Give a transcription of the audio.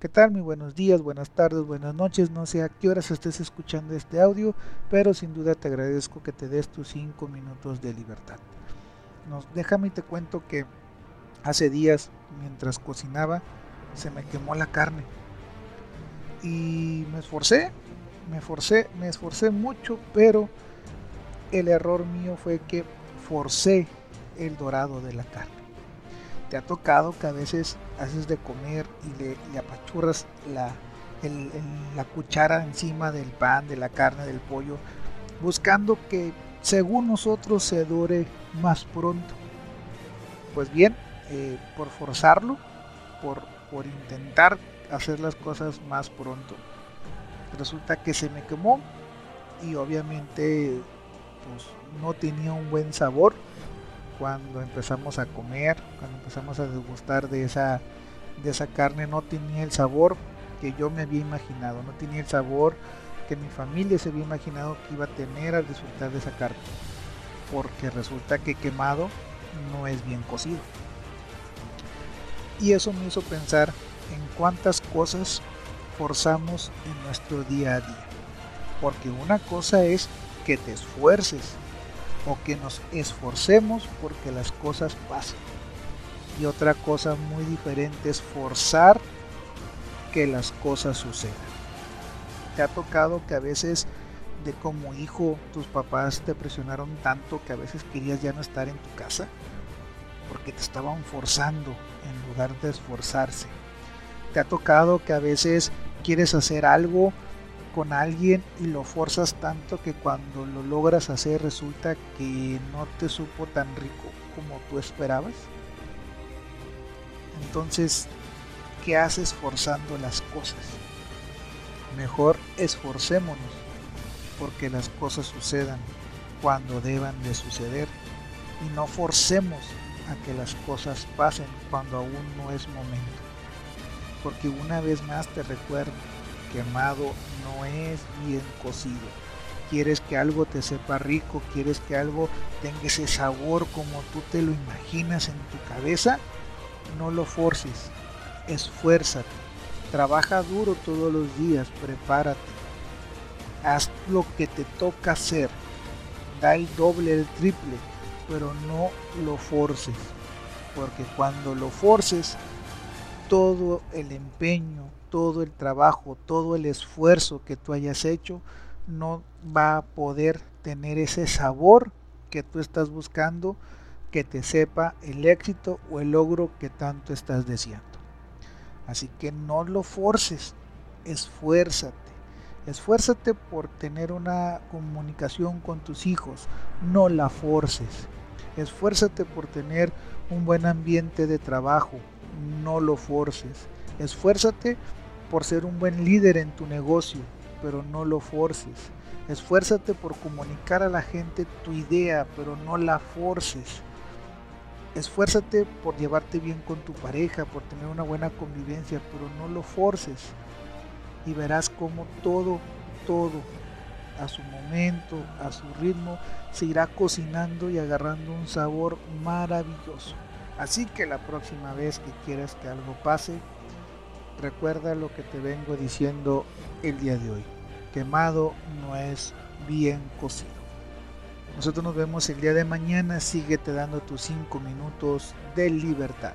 ¿Qué tal? Muy buenos días, buenas tardes, buenas noches. No sé a qué horas estés escuchando este audio, pero sin duda te agradezco que te des tus 5 minutos de libertad. Nos, déjame y te cuento que hace días, mientras cocinaba, se me quemó la carne. Y me esforcé, me esforcé, me esforcé mucho, pero el error mío fue que forcé el dorado de la carne te ha tocado que a veces haces de comer y le, apachurras la, la cuchara encima del pan, de la carne, del pollo, buscando que según nosotros se dore más pronto. Pues bien, eh, por forzarlo, por, por intentar hacer las cosas más pronto, resulta que se me quemó y obviamente pues, no tenía un buen sabor cuando empezamos a comer, cuando empezamos a degustar de esa, de esa carne, no tenía el sabor que yo me había imaginado, no tenía el sabor que mi familia se había imaginado que iba a tener al disfrutar de esa carne, porque resulta que quemado no es bien cocido. Y eso me hizo pensar en cuántas cosas forzamos en nuestro día a día. Porque una cosa es que te esfuerces o que nos esforcemos porque las cosas pasen. Y otra cosa muy diferente es forzar que las cosas sucedan. ¿Te ha tocado que a veces de como hijo tus papás te presionaron tanto que a veces querías ya no estar en tu casa? Porque te estaban forzando en lugar de esforzarse. ¿Te ha tocado que a veces quieres hacer algo con alguien y lo forzas tanto que cuando lo logras hacer resulta que no te supo tan rico como tú esperabas? Entonces, ¿qué haces forzando las cosas? Mejor esforcémonos porque las cosas sucedan cuando deban de suceder y no forcemos a que las cosas pasen cuando aún no es momento. Porque una vez más te recuerdo, quemado no es bien cocido. Quieres que algo te sepa rico, quieres que algo tenga ese sabor como tú te lo imaginas en tu cabeza, no lo forces, esfuérzate, trabaja duro todos los días, prepárate, haz lo que te toca hacer, da el doble, el triple, pero no lo forces, porque cuando lo forces, todo el empeño, todo el trabajo, todo el esfuerzo que tú hayas hecho, no va a poder tener ese sabor que tú estás buscando, que te sepa el éxito o el logro que tanto estás deseando. Así que no lo forces, esfuérzate. Esfuérzate por tener una comunicación con tus hijos, no la forces. Esfuérzate por tener un buen ambiente de trabajo, no lo forces. Esfuérzate por ser un buen líder en tu negocio, pero no lo forces. Esfuérzate por comunicar a la gente tu idea, pero no la forces. Esfuérzate por llevarte bien con tu pareja, por tener una buena convivencia, pero no lo forces. Y verás cómo todo, todo, a su momento, a su ritmo, se irá cocinando y agarrando un sabor maravilloso. Así que la próxima vez que quieras que algo pase, recuerda lo que te vengo diciendo el día de hoy. Quemado no es bien cocido. Nosotros nos vemos el día de mañana. Síguete dando tus 5 minutos de libertad.